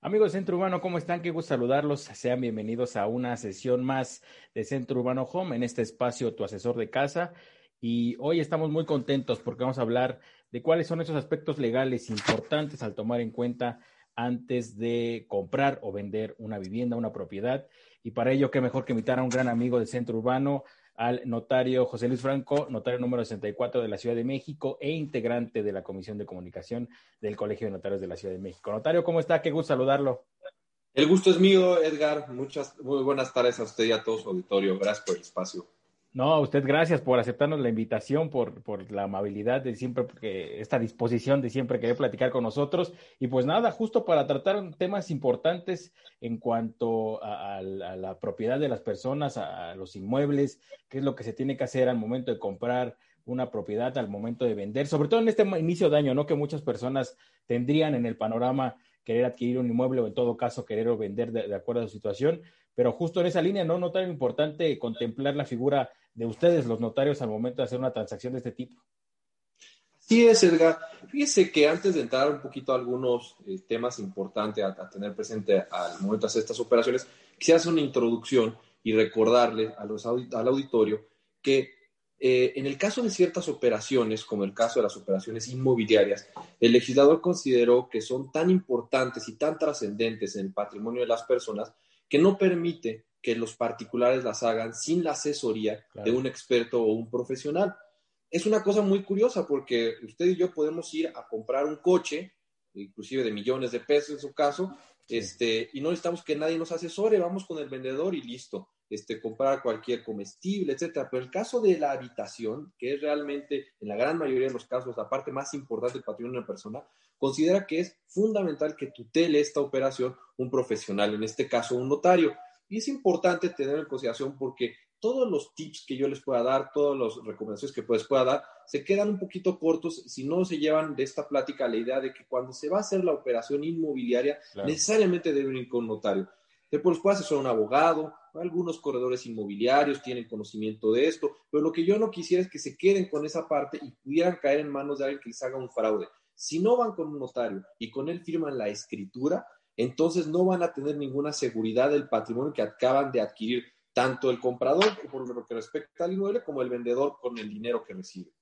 Amigos de Centro Urbano, ¿cómo están? Qué gusto saludarlos. Sean bienvenidos a una sesión más de Centro Urbano Home en este espacio Tu Asesor de Casa. Y hoy estamos muy contentos porque vamos a hablar de cuáles son esos aspectos legales importantes al tomar en cuenta antes de comprar o vender una vivienda, una propiedad. Y para ello, qué mejor que invitar a un gran amigo del Centro Urbano, al notario José Luis Franco, notario número 64 de la Ciudad de México e integrante de la Comisión de Comunicación del Colegio de Notarios de la Ciudad de México. Notario, ¿cómo está? Qué gusto saludarlo. El gusto es mío, Edgar. Muchas, muy buenas tardes a usted y a todo su auditorio. Gracias por el espacio. No, a usted gracias por aceptarnos la invitación, por, por la amabilidad de siempre, porque esta disposición de siempre querer platicar con nosotros. Y pues nada, justo para tratar temas importantes en cuanto a, la propiedad de las personas, a, los inmuebles, qué es lo que se tiene que hacer al momento de comprar una propiedad, al momento de vender, sobre todo en este inicio de año, ¿no? Que muchas personas tendrían en el panorama querer adquirir un inmueble o en todo caso querer vender de, de acuerdo a su situación pero justo en esa línea, ¿no? No tan importante contemplar la figura de ustedes, los notarios, al momento de hacer una transacción de este tipo. Sí es, Edgar. Fíjese que antes de entrar un poquito a algunos eh, temas importantes a, tener presente al momento de hacer estas operaciones, quisiera hacer una introducción y recordarle a los al auditorio que eh, en el caso de ciertas operaciones, como el caso de las operaciones inmobiliarias, el legislador consideró que son tan importantes y tan trascendentes en el patrimonio de las personas que no permite que los particulares las hagan sin la asesoría de un experto o un profesional. Es una cosa muy curiosa porque usted y yo podemos ir a comprar un coche, inclusive de millones de pesos en su caso, este, y no necesitamos que nadie nos asesore, vamos con el vendedor y listo, este, comprar cualquier comestible, etcétera. Pero el caso de la habitación, que es realmente en la gran mayoría de los casos la parte más importante del patrimonio de una persona, considera que es fundamental que tutele esta operación un profesional, en este caso un notario. Y es importante tener en consideración porque todos los tips que yo les pueda dar, todas las recomendaciones que les pueda dar, se quedan un poquito cortos si no se llevan de esta plática la idea de que cuando se va a hacer la operación inmobiliaria, necesariamente deben ir con notario. Después puede asesorar un abogado, algunos corredores inmobiliarios tienen conocimiento de esto, pero lo que yo no quisiera es que se queden con esa parte y pudieran caer en manos de alguien que les haga un fraude. Si no van con un notario y con él firman la escritura, entonces no van a tener ninguna seguridad del patrimonio que acaban de adquirir tanto el comprador por lo que respecta al inmueble como el vendedor con el dinero que recibe.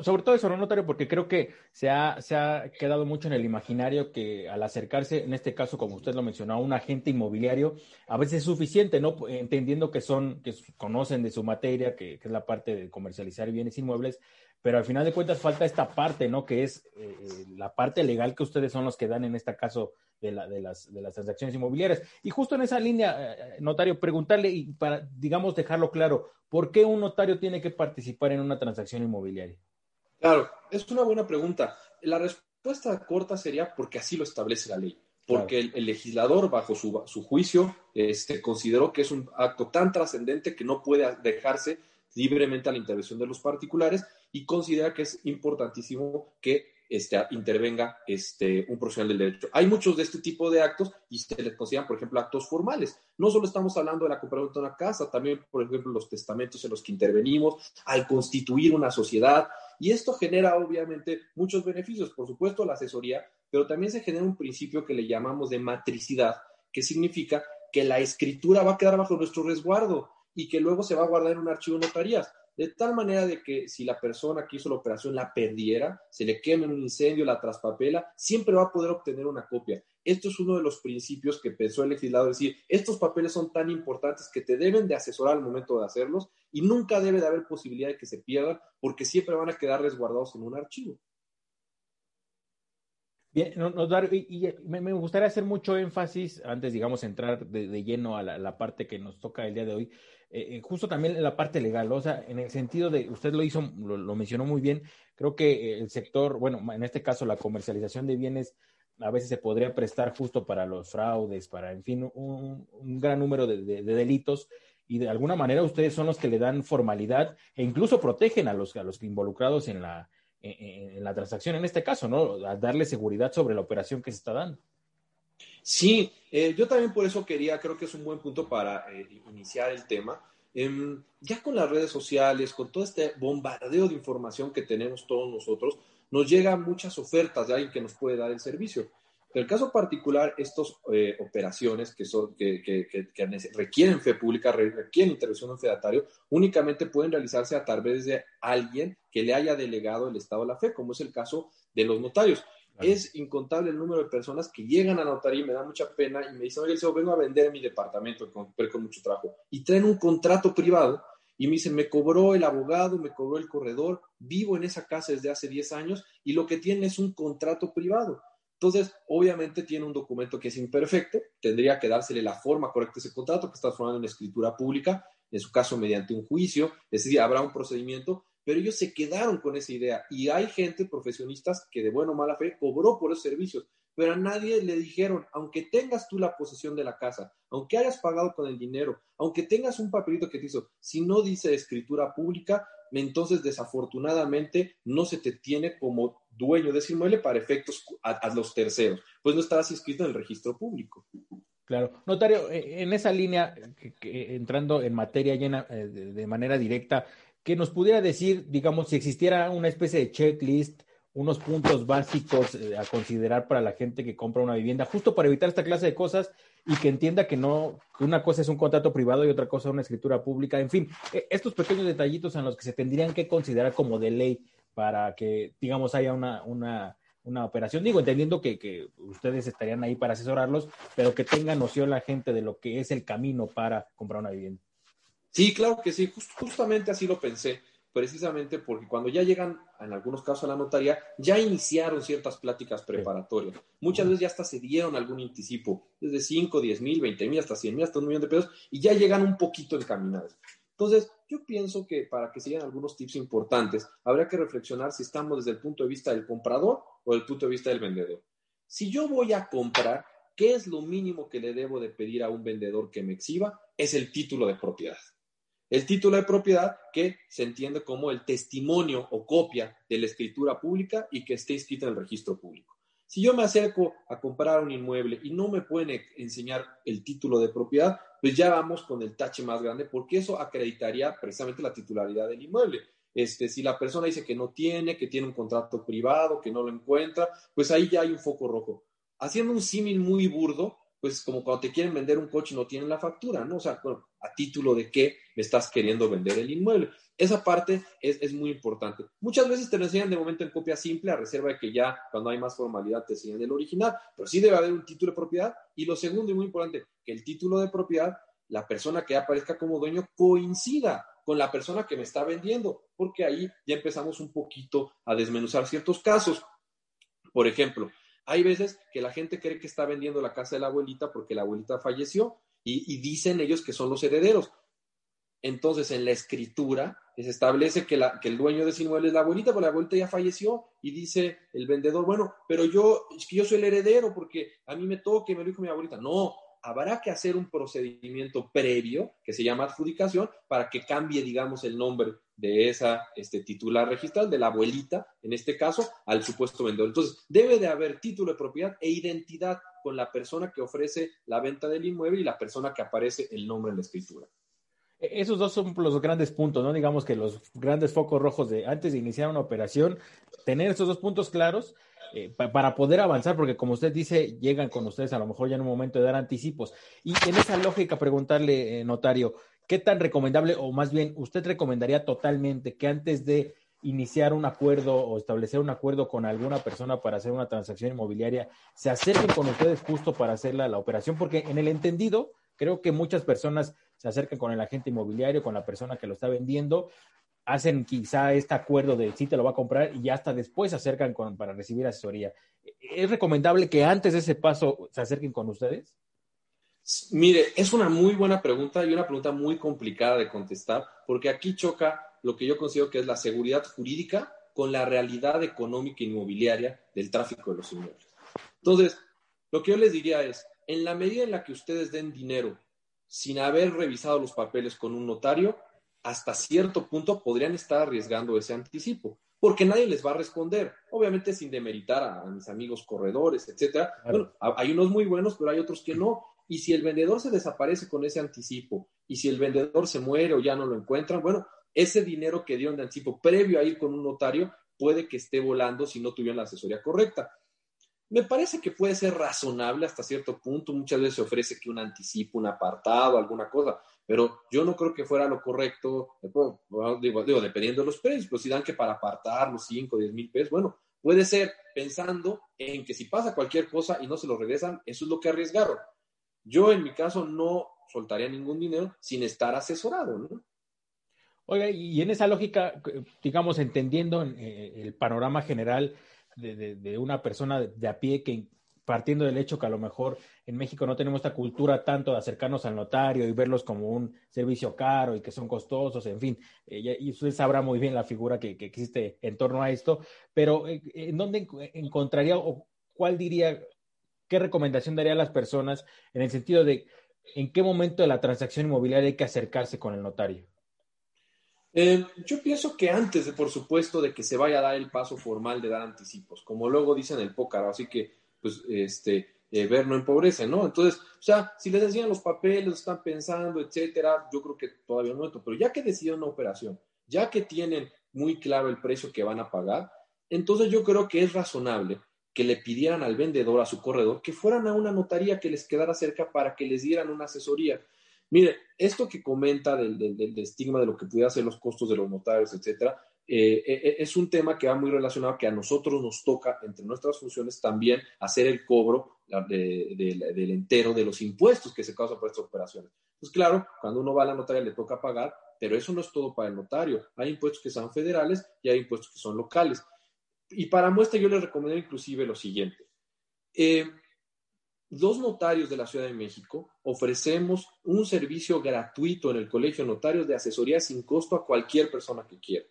sobre todo eso, no notario, porque creo que se ha, se ha quedado mucho en el imaginario que al acercarse, en este caso, como usted lo mencionó, a un agente inmobiliario, a veces es suficiente, ¿no? Entendiendo que son, que conocen de su materia, que, que es la parte de comercializar bienes inmuebles, pero al final de cuentas falta esta parte, ¿no? Que es eh, eh, la parte legal que ustedes son los que dan en este caso de, la, de, las, de las transacciones inmobiliarias. Y justo en esa línea, eh, notario, preguntarle y para, digamos, dejarlo claro, ¿por qué un notario tiene que participar en una transacción inmobiliaria? Claro, es una buena pregunta. La respuesta corta sería porque así lo establece la ley. Porque el, legislador, bajo su, su juicio, este, consideró que es un acto tan trascendente que no puede dejarse libremente a la intervención de los particulares y considera que es importantísimo que este, intervenga este, un profesional del derecho. Hay muchos de este tipo de actos y se les consideran, por ejemplo, actos formales. No solo estamos hablando de la compraventa de una casa, también, por ejemplo, los testamentos en los que intervenimos, al constituir una sociedad. Y esto genera, obviamente, muchos beneficios. Por supuesto, la asesoría, pero también se genera un principio que le llamamos de matricidad, que significa que la escritura va a quedar bajo nuestro resguardo y que luego se va a guardar en un archivo de notarías de tal manera de que si la persona que hizo la operación la perdiera, se le queme en un incendio, la traspapela, siempre va a poder obtener una copia. Esto es uno de los principios que pensó el legislador, es decir, estos papeles son tan importantes que te deben de asesorar al momento de hacerlos y nunca debe de haber posibilidad de que se pierdan porque siempre van a quedar resguardados en un archivo. Y, me, gustaría hacer mucho énfasis, antes, digamos, entrar de, lleno a la, parte que nos toca el día de hoy, eh, eh, justo también la parte legal, o sea, en el sentido de, usted lo hizo, lo, mencionó muy bien, creo que el sector, bueno, en este caso la comercialización de bienes a veces se podría prestar justo para los fraudes, para, en fin, un, gran número de, delitos y de alguna manera ustedes son los que le dan formalidad e incluso protegen a los, a los involucrados en la, en, la transacción, en este caso, ¿no? Darle seguridad sobre la operación que se está dando. Sí, eh, yo también por eso quería, creo que es un buen punto para eh, iniciar el tema. Em, ya con las redes sociales, con todo este bombardeo de información que tenemos todos nosotros, nos llegan muchas ofertas de alguien que nos puede dar el servicio. En el caso particular, estas eh, operaciones que, son, que, requieren fe pública, requieren intervención de un fedatario, únicamente pueden realizarse a través de alguien que le haya delegado el Estado de la fe, como es el caso de los notarios. Es incontable el número de personas que llegan a notaría y me da mucha pena y me dicen, oye, yo vengo a vender mi departamento con, con mucho trabajo y traen un contrato privado y me dicen, me cobró el abogado, me cobró el corredor, vivo en esa casa desde hace 10 años y lo que tiene es un contrato privado. Entonces, obviamente tiene un documento que es imperfecto, tendría que dársele la forma correcta ese contrato que está formando en escritura pública, en su caso mediante un juicio, es decir, habrá un procedimiento, pero ellos se quedaron con esa idea. Y hay gente, profesionistas, que de buena o mala fe cobró por esos servicios, pero a nadie le dijeron, aunque tengas tú la posesión de la casa, aunque hayas pagado con el dinero, aunque tengas un papelito que te hizo, si no dice escritura pública, entonces desafortunadamente no se te tiene como dueño de ese inmueble para efectos a, los terceros, pues no estarás inscrito en el registro público. Claro. Notario, eh, en esa línea, entrando en materia llena eh, de, manera directa, que nos pudiera decir, digamos, si existiera una especie de checklist, unos puntos básicos eh, a considerar para la gente que compra una vivienda, justo para evitar esta clase de cosas y que entienda que no, una cosa es un contrato privado y otra cosa una escritura pública. En fin, estos pequeños detallitos en los que se tendrían que considerar como de ley para que, digamos, haya una, una, una operación. Digo, entendiendo que, que, ustedes estarían ahí para asesorarlos, pero que tenga noción la gente de lo que es el camino para comprar una vivienda. Sí, claro que sí, justamente así lo pensé, precisamente porque cuando ya llegan, en algunos casos, a la notaría, ya iniciaron ciertas pláticas preparatorias. Muchas veces ya hasta se dieron algún anticipo, desde 5, 10 mil, 20 mil, hasta 100 mil, hasta un millón de pesos, y ya llegan un poquito encaminados. Entonces, yo pienso que para que sigan algunos tips importantes, habría que reflexionar si estamos desde el punto de vista del comprador o del punto de vista del vendedor. Si yo voy a comprar, ¿qué es lo mínimo que le debo de pedir a un vendedor que me exhiba? Es el título de propiedad. El título de propiedad que se entiende como el testimonio o copia de la escritura pública y que esté inscrita en el registro público. Si yo me acerco a comprar un inmueble y no me pueden enseñar el título de propiedad, pues ya vamos con el tache más grande, porque eso acreditaría precisamente la titularidad del inmueble. Este, si la persona dice que no tiene, que tiene un contrato privado, que no lo encuentra, pues ahí ya hay un foco rojo. Haciendo un símil muy burdo, pues como cuando te quieren vender un coche y no tienen la factura, ¿no? O sea, a título de qué me estás queriendo vender el inmueble. Esa parte es, es, muy importante. Muchas veces te lo enseñan de momento en copia simple, a reserva de que ya cuando hay más formalidad te enseñan el original, pero sí debe haber un título de propiedad. Y lo segundo y muy importante, que el título de propiedad, la persona que aparezca como dueño coincida con la persona que me está vendiendo, porque ahí ya empezamos un poquito a desmenuzar ciertos casos. Por ejemplo, hay veces que la gente cree que está vendiendo la casa de la abuelita porque la abuelita falleció y, dicen ellos que son los herederos. Entonces, en la escritura se establece que, la, que el dueño de ese inmueble es la abuelita, pero la abuelita ya falleció y dice el vendedor, bueno, pero yo, yo soy el heredero porque a mí me toca, me lo dijo mi abuelita. No, habrá que hacer un procedimiento previo que se llama adjudicación para que cambie, digamos, el nombre de esa este, titular registral, de la abuelita, en este caso, al supuesto vendedor. Entonces, debe de haber título de propiedad e identidad con la persona que ofrece la venta del inmueble y la persona que aparece el nombre en la escritura. E-, esos dos son los grandes puntos, ¿no? Digamos que los grandes focos rojos de antes de iniciar una operación, tener esos dos puntos claros eh, para poder avanzar, porque como usted dice, llegan con ustedes a lo mejor ya en un momento de dar anticipos. Y en esa lógica, preguntarle, eh, notario, ¿qué tan recomendable, o más bien, usted recomendaría totalmente que antes de iniciar un acuerdo o establecer un acuerdo con alguna persona para hacer una transacción inmobiliaria, se acerquen con ustedes justo para hacer la, la operación? Porque en el entendido, creo que muchas personas se acercan con el agente inmobiliario, con la persona que lo está vendiendo, hacen quizá este acuerdo de si te lo va a comprar y hasta después se acercan para recibir asesoría. ¿Es recomendable que antes de ese paso se acerquen con ustedes? Mire, es una muy buena pregunta y una pregunta muy complicada de contestar, porque aquí choca lo que yo considero que es la seguridad jurídica con la realidad económica inmobiliaria del tráfico de los inmuebles. Entonces, lo que yo les diría es, en la medida en la que ustedes den dinero sin haber revisado los papeles con un notario, hasta cierto punto podrían estar arriesgando ese anticipo, porque nadie les va a responder, obviamente sin demeritar a, mis amigos corredores, etcétera. Bueno, hay unos muy buenos, pero hay otros que no. Y si el vendedor se desaparece con ese anticipo, y si el vendedor se muere o ya no lo encuentran, bueno, ese dinero que dieron de anticipo previo a ir con un notario puede que esté volando si no tuvieron la asesoría correcta. me parece que puede ser razonable hasta cierto punto. Muchas veces se ofrece que un anticipo, un apartado, alguna cosa, pero yo no creo que fuera lo correcto, digo, dependiendo de los precios, pues si dan que para apartar los 5, 10 mil pesos, bueno, puede ser pensando en que si pasa cualquier cosa y no se lo regresan, eso es lo que arriesgaron. Yo en mi caso no soltaría ningún dinero sin estar asesorado, ¿no? Oiga, y en esa lógica, digamos, entendiendo eh, el panorama general de, una persona de a pie que partiendo del hecho que a lo mejor en México no tenemos esta cultura tanto de acercarnos al notario y verlos como un servicio caro y que son costosos, en fin, eh, y usted sabrá muy bien la figura que, existe en torno a esto, pero eh, ¿en dónde encontraría o cuál diría, qué recomendación daría a las personas en el sentido de en qué momento de la transacción inmobiliaria hay que acercarse con el notario? Eh, yo pienso que antes, de, por supuesto, de que se vaya a dar el paso formal de dar anticipos, como luego dicen el pócar, así que, pues, este, eh, ver no empobrece, ¿no? Entonces, o sea, si les enseñan los papeles, están pensando, etcétera, yo creo que todavía no pero ya que decidieron una operación, ya que tienen muy claro el precio que van a pagar, entonces yo creo que es razonable que le pidieran al vendedor, a su corredor, que fueran a una notaría que les quedara cerca para que les dieran una asesoría. Mire, esto que comenta del, estigma de lo que pudiera ser los costos de los notarios, etcétera, eh, eh, eh, es un tema que va muy relacionado que a nosotros nos toca, entre nuestras funciones, también hacer el cobro del entero de los impuestos que se causan por estas operaciones. Pues claro, cuando uno va a la notaria le toca pagar, pero eso no es todo para el notario. Hay impuestos que son federales y hay impuestos que son locales. Y para muestra yo les recomiendo inclusive lo siguiente. Eh, los notarios de la Ciudad de México ofrecemos un servicio gratuito en el Colegio de Notarios de asesoría sin costo a cualquier persona que quiera.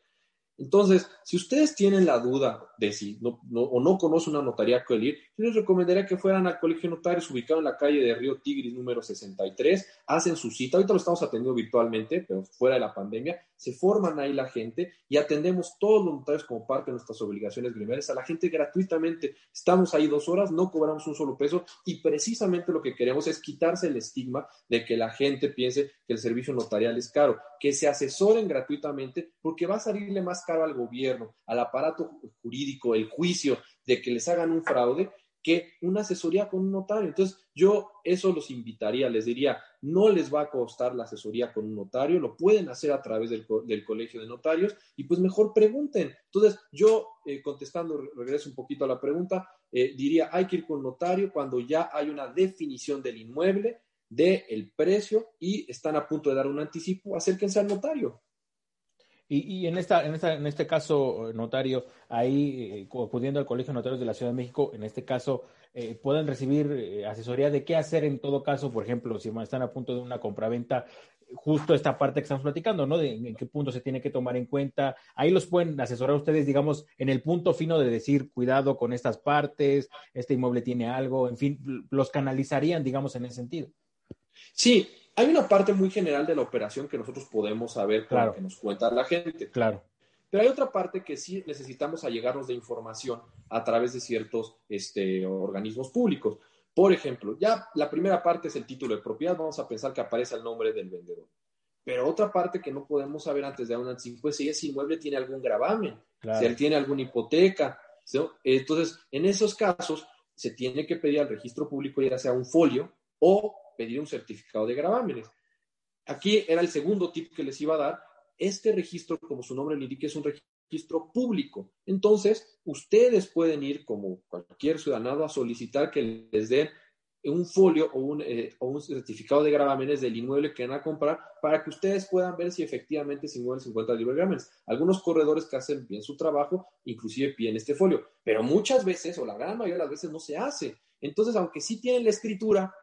Entonces, si ustedes tienen la duda de si no, o no conocen una notaría que ir, yo les recomendaría que fueran al Colegio Notarios ubicado en la calle de Río Tigris número 63, hacen su cita, ahorita lo estamos atendiendo virtualmente, pero fuera de la pandemia, se forman ahí la gente y atendemos todos los notarios como parte de nuestras obligaciones gremiales a la gente gratuitamente. Estamos ahí dos horas, no cobramos un solo peso y precisamente lo que queremos es quitarse el estigma de que la gente piense que el servicio notarial es caro, que se asesoren gratuitamente porque va a salirle más caro al gobierno, al aparato jurídico, el juicio de que les hagan un fraude que una asesoría con un notario. Entonces, yo eso los invitaría, les diría, no les va a costar la asesoría con un notario, lo pueden hacer a través del, colegio de notarios y pues mejor pregunten. Entonces, yo eh, contestando, regreso un poquito a la pregunta, eh, diría, hay que ir con notario cuando ya hay una definición del inmueble, del precio y están a punto de dar un anticipo, acérquense al notario. Y, en, esta, en, esta, en este caso, notario, ahí, eh, acudiendo al Colegio de Notarios de la Ciudad de México, en este caso, eh, pueden recibir eh, asesoría de qué hacer en todo caso, por ejemplo, si están a punto de una compraventa, justo esta parte que estamos platicando, ¿no? De en, qué punto se tiene que tomar en cuenta. Ahí los pueden asesorar ustedes, digamos, en el punto fino de decir, cuidado con estas partes, este inmueble tiene algo, en fin, los canalizarían, digamos, en ese sentido. Sí, hay una parte muy general de la operación que nosotros podemos saber claro. que nos cuenta la gente. Claro. Pero hay otra parte que sí necesitamos allegarnos de información a través de ciertos este, organismos públicos. Por ejemplo, ya la primera parte es el título de propiedad, vamos a pensar que aparece el nombre del vendedor. Pero otra parte que no podemos saber antes de un anticipo es si ese inmueble tiene algún gravamen, si él tiene alguna hipoteca. Entonces, en esos casos, se tiene que pedir al registro público ya sea un folio o pedir un certificado de gravámenes. Aquí era el segundo tip que les iba a dar. Este registro, como su nombre le indica, es un registro público. Entonces, ustedes pueden ir como cualquier ciudadano a solicitar que les den un folio o un, eh, o un, certificado de gravámenes del inmueble que van a comprar para que ustedes puedan ver si efectivamente ese inmueble se encuentra libre de gravámenes. Algunos corredores que hacen bien su trabajo, inclusive piden este folio, pero muchas veces, o la gran mayoría de las veces, no se hace. Entonces, aunque sí tienen la escritura,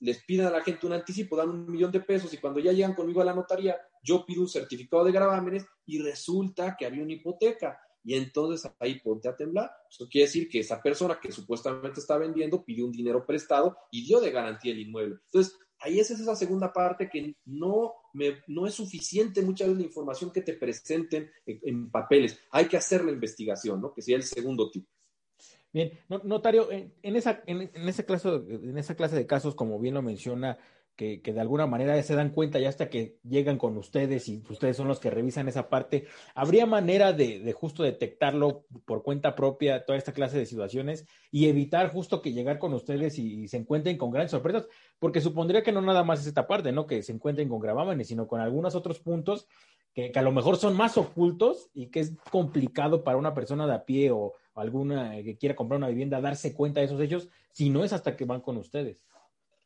les piden a la gente un anticipo, dan un millón de pesos y cuando ya llegan conmigo a la notaría, yo pido un certificado de gravámenes y resulta que había una hipoteca. Y entonces ahí ponte a temblar. Eso quiere decir que esa persona que supuestamente está vendiendo pidió un dinero prestado y dio de garantía el inmueble. Entonces, ahí es esa segunda parte que no, me, no es suficiente muchas veces la información que te presenten en, en, papeles. Hay que hacer la investigación, ¿no? Que sería el segundo tipo. Bien, notario, en, esa, en, esa clase, en esa clase de casos, como bien lo menciona, que, de alguna manera se dan cuenta ya hasta que llegan con ustedes y ustedes son los que revisan esa parte. ¿Habría manera de, justo detectarlo por cuenta propia, toda esta clase de situaciones y evitar justo que llegar con ustedes y, se encuentren con grandes sorpresas? Porque supondría que no nada más es esta parte, ¿no? Que se encuentren con gravámenes, sino con algunos otros puntos que, a lo mejor son más ocultos y que es complicado para una persona de a pie o alguna que quiera comprar una vivienda darse cuenta de esos hechos si no es hasta que van con ustedes.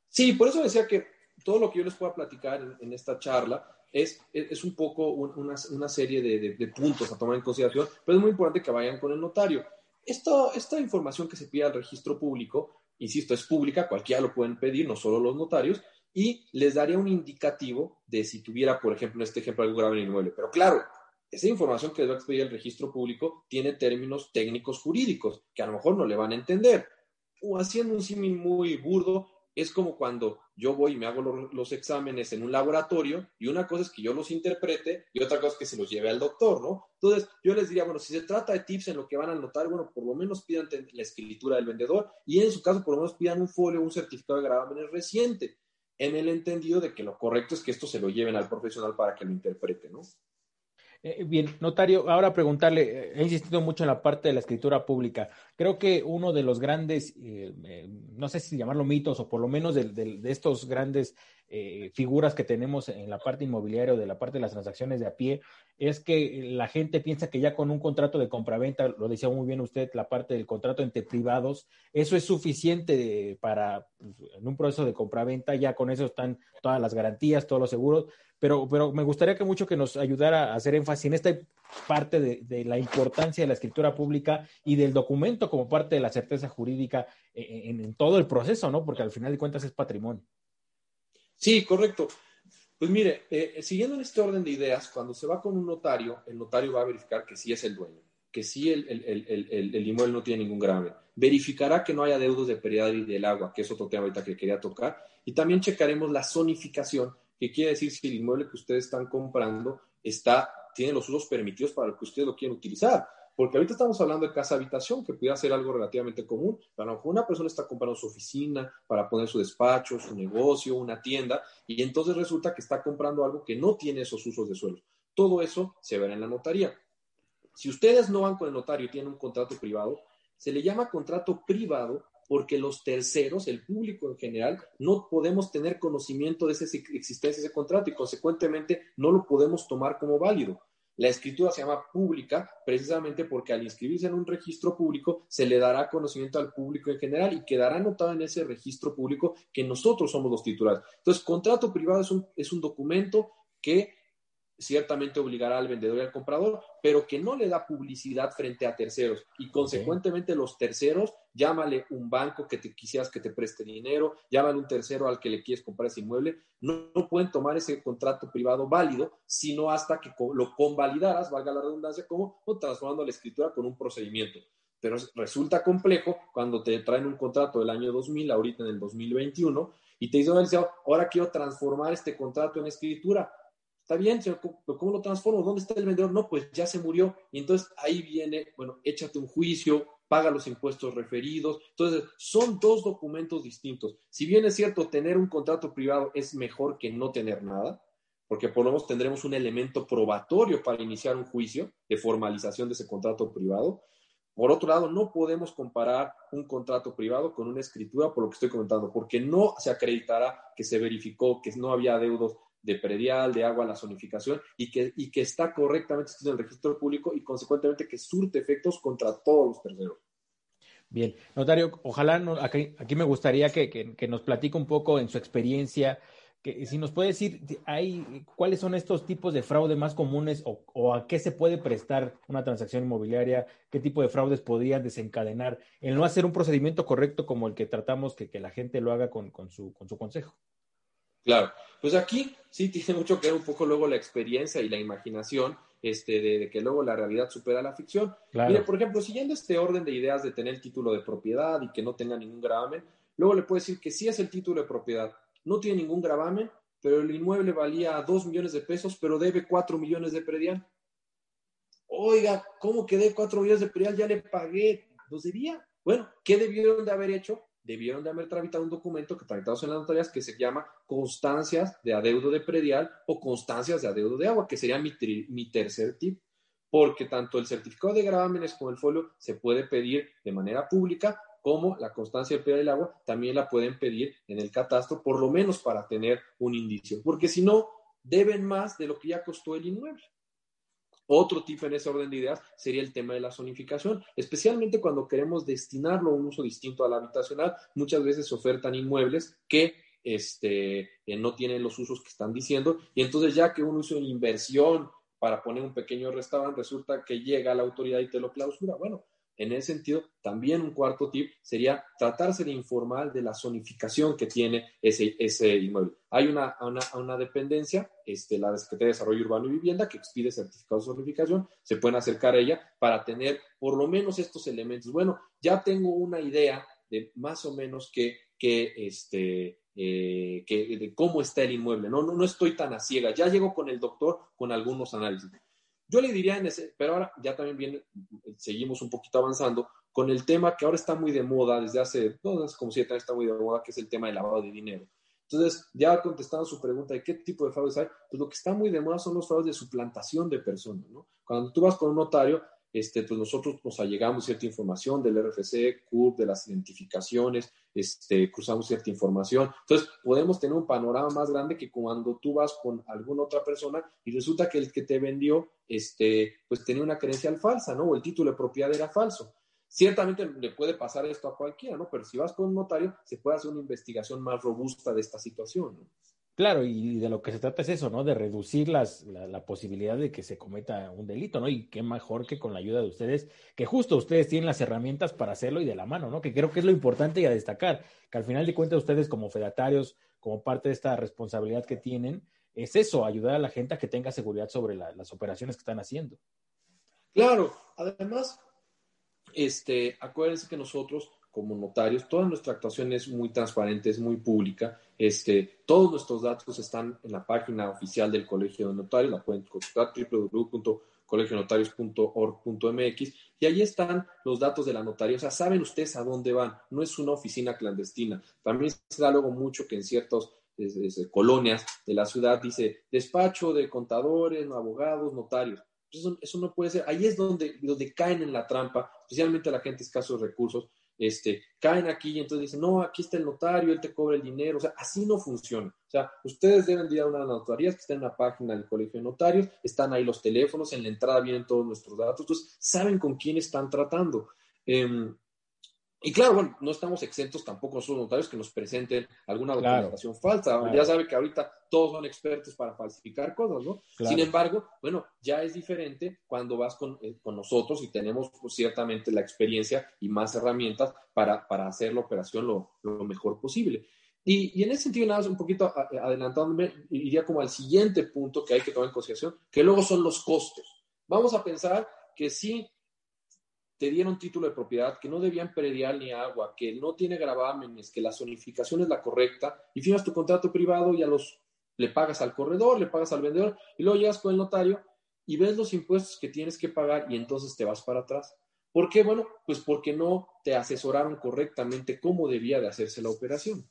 Sí, por eso decía que todo lo que yo les pueda platicar en, esta charla es, es, un poco una, una serie de, de, puntos a tomar en consideración, pero es muy importante que vayan con el notario. Esto, esta información que se pide al registro público, insisto, es pública, cualquiera lo pueden pedir, no solo los notarios, y les daría un indicativo de si tuviera, por ejemplo, en este ejemplo, algo grave en el inmueble. Pero claro, esa información que les va a expedir el registro público tiene términos técnicos jurídicos que a lo mejor no le van a entender. O haciendo un símil muy burdo, es como cuando yo voy y me hago los, exámenes en un laboratorio y una cosa es que yo los interprete y otra cosa es que se los lleve al doctor, ¿no? Entonces, yo les diría, bueno, si se trata de tips en lo que van a anotar, bueno, por lo menos pidan la escritura del vendedor y en su caso, por lo menos pidan un folio, un certificado de gravámenes reciente, en el entendido de que lo correcto es que esto se lo lleven al profesional para que lo interprete, ¿no? Eh, bien, notario, ahora preguntarle, eh, he insistido mucho en la parte de la escritura pública. Creo que uno de los grandes, eh, no sé si llamarlo mitos o por lo menos de estos grandes figuras que tenemos en la parte inmobiliaria o de la parte de las transacciones de a pie, es que la gente piensa que ya con un contrato de compraventa, lo decía muy bien usted, la parte del contrato entre privados, eso es suficiente para, pues, en un proceso de compraventa, ya con eso están todas las garantías, todos los seguros pero, pero me gustaría que mucho que nos ayudara a hacer énfasis en esta parte de, la importancia de la escritura pública y del documento como parte de la certeza jurídica en, todo el proceso, ¿no? Porque al final de cuentas es patrimonio. Sí, correcto. Pues mire, eh, siguiendo en este orden de ideas, cuando se va con un notario, el notario va a verificar que sí es el dueño, que sí el, el, inmueble no tiene ningún grave. Verificará que no haya deudos de pérdida y del agua, que es otro tema ahorita que quería tocar. Y también checaremos la zonificación ¿Qué quiere decir si el inmueble que ustedes están comprando está, tiene los usos permitidos para lo que ustedes lo quieren utilizar. Porque ahorita estamos hablando de casa habitación, que pudiera ser algo relativamente común. Pero a lo mejor una persona está comprando su oficina para poner su despacho, su negocio, una tienda, y entonces resulta que está comprando algo que no tiene esos usos de suelo. Todo eso se verá en la notaría. Si ustedes no van con el notario y tienen un contrato privado, se le llama contrato privado porque los terceros, el público en general, no podemos tener conocimiento de esa existencia de ese contrato y consecuentemente no lo podemos tomar como válido. La escritura se llama pública precisamente porque al inscribirse en un registro público se le dará conocimiento al público en general y quedará anotado en ese registro público que nosotros somos los titulares. Entonces, contrato privado es un, es un documento que ciertamente obligará al vendedor y al comprador, pero que no le da publicidad frente a terceros. Y consecuentemente los terceros, llámale un banco que te quisieras que te preste dinero, llámale un tercero al que le quieres comprar ese inmueble, no, pueden tomar ese contrato privado válido, sino hasta que lo convalidaras, valga la redundancia, como transformando la escritura con un procedimiento. Pero resulta complejo cuando te traen un contrato del año 2000, ahorita en el 2021, y te dicen, ahora quiero transformar este contrato en escritura Está bien, señor, ¿cómo lo transformo? ¿Dónde está el vendedor? No, pues ya se murió. Y entonces ahí viene, bueno, échate un juicio, paga los impuestos referidos. Entonces, son dos documentos distintos. Si bien es cierto, tener un contrato privado es mejor que no tener nada, porque por lo menos tendremos un elemento probatorio para iniciar un juicio de formalización de ese contrato privado. Por otro lado, no podemos comparar un contrato privado con una escritura, por lo que estoy comentando, porque no se acreditará que se verificó que no había deudos de predial, de agua, la zonificación y que, y que está correctamente escrito en el registro público y consecuentemente que surte efectos contra todos los terceros. Bien, notario, ojalá aquí, aquí, me gustaría que, nos platique un poco en su experiencia, que si nos puede decir hay, cuáles son estos tipos de fraude más comunes o, a qué se puede prestar una transacción inmobiliaria, qué tipo de fraudes podrían desencadenar el no hacer un procedimiento correcto como el que tratamos que, la gente lo haga con, su, con su consejo. Claro, pues aquí sí tiene mucho que ver un poco luego la experiencia y la imaginación, este, de, que luego la realidad supera la ficción. Mire, por ejemplo, siguiendo este orden de ideas de tener el título de propiedad y que no tenga ningún gravamen, luego le puede decir que sí es el título de propiedad, no tiene ningún gravamen, pero el inmueble valía dos millones de pesos, pero debe cuatro millones de predial. Oiga, ¿cómo que de cuatro millones de predial? Ya le pagué. ¿Los debía? Bueno, ¿qué debieron de haber hecho? Debieron de haber tramitado un documento que tramitados en las notarías que se llama constancias de adeudo de predial o constancias de adeudo de agua, que sería mi, mi tercer tip, porque tanto el certificado de gravámenes como el folio se puede pedir de manera pública, como la constancia de predial del agua también la pueden pedir en el catastro, por lo menos para tener un indicio, porque si no, deben más de lo que ya costó el inmueble. Otro tipo en ese orden de ideas sería el tema de la zonificación, especialmente cuando queremos destinarlo a un uso distinto al habitacional. Muchas veces se ofertan inmuebles que este, eh, no tienen los usos que están diciendo y entonces ya que un uso de inversión para poner un pequeño restaurante resulta que llega la autoridad y te lo clausura. Bueno, en ese sentido, también un cuarto tip sería tratarse de informar de la zonificación que tiene ese, ese inmueble. Hay una, una, dependencia, este, la Secretaría de Desarrollo Urbano y Vivienda, que expide certificados de zonificación, se pueden acercar a ella para tener por lo menos estos elementos. Bueno, ya tengo una idea de más o menos que, que este, eh, que, de cómo está el inmueble. No, no, no estoy tan a ciega. Ya llego con el doctor con algunos análisis. Yo le diría en ese, pero ahora ya también viene, seguimos un poquito avanzando con el tema que ahora está muy de moda desde hace, no, hace como siete años está muy de moda, que es el tema del lavado de dinero. Entonces, ya contestando su pregunta de qué tipo de fraudes hay, pues lo que está muy de moda son los fraudes de suplantación de personas, ¿no? Cuando tú vas con un notario, este, pues nosotros nos allegamos cierta información del RFC, CURP, de las identificaciones, este, cruzamos cierta información. Entonces, podemos tener un panorama más grande que cuando tú vas con alguna otra persona y resulta que el que te vendió, este, pues tenía una credencial falsa, ¿no? O el título de propiedad era falso. Ciertamente le puede pasar esto a cualquiera, ¿no? Pero si vas con un notario, se puede hacer una investigación más robusta de esta situación, ¿no? Claro, y de lo que se trata es eso, ¿no? De reducir las, la, posibilidad de que se cometa un delito, ¿no? Y qué mejor que con la ayuda de ustedes, que justo ustedes tienen las herramientas para hacerlo y de la mano, ¿no? Que creo que es lo importante y a destacar, que al final de cuentas ustedes como fedatarios, como parte de esta responsabilidad que tienen, es eso, ayudar a la gente a que tenga seguridad sobre las operaciones que están haciendo. Claro, además, este, acuérdense que nosotros como notarios, toda nuestra actuación es muy transparente, es muy pública. Este, todos nuestros datos están en la página oficial del Colegio de Notarios, la pueden consultar www.colegionotarios.org.mx y ahí están los datos de la notaría. O sea, saben ustedes a dónde van, no es una oficina clandestina. También se da luego mucho que en ciertas colonias de la ciudad dice despacho de contadores, abogados, notarios. Eso, no puede ser. Ahí es donde, donde caen en la trampa, especialmente la gente escasos recursos, este, caen aquí y entonces dicen, no, aquí está el notario, él te cobra el dinero, o sea, así no funciona. O sea, ustedes deben ir a una notaría que está en la página del Colegio de Notarios, están ahí los teléfonos, en la entrada vienen todos nuestros datos, entonces saben con quién están tratando. Em, y claro, bueno, no estamos exentos tampoco nosotros notarios que nos presenten alguna documentación falsa. Ya sabe que ahorita todos son expertos para falsificar cosas, ¿no? Sin embargo, bueno, ya es diferente cuando vas con, eh, nosotros y tenemos pues, ciertamente la experiencia y más herramientas para, para hacer la operación lo, lo mejor posible. Y, y, en ese sentido, nada más un poquito adelantándome, iría como al siguiente punto que hay que tomar en consideración, que luego son los costos. Vamos a pensar que sí te dieron título de propiedad, que no debían predial ni agua, que no tiene gravámenes, que la zonificación es la correcta, y firmas tu contrato privado y a los le pagas al corredor, le pagas al vendedor, y luego llegas con el notario y ves los impuestos que tienes que pagar y entonces te vas para atrás. ¿Por qué? Bueno, pues porque no te asesoraron correctamente cómo debía de hacerse la operación.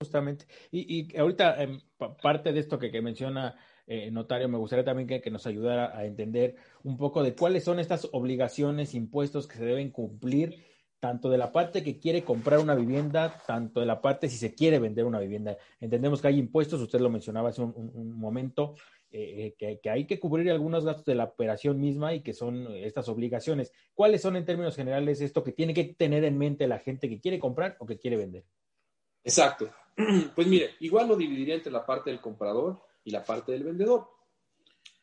Justamente. Y, ahorita, em, parte de esto que menciona eh, notario, me gustaría también que, nos ayudara a entender un poco de cuáles son estas obligaciones, impuestos que se deben cumplir, tanto de la parte que quiere comprar una vivienda, tanto de la parte si se quiere vender una vivienda. Entendemos que hay impuestos, usted lo mencionaba hace un, momento, eh, que, que, hay que cubrir algunos gastos de la operación misma y que son estas obligaciones. ¿Cuáles son en términos generales esto que tiene que tener en mente la gente que quiere comprar o que quiere vender? Exacto. Pues mire, igual lo dividiría entre la parte del comprador y la parte del vendedor.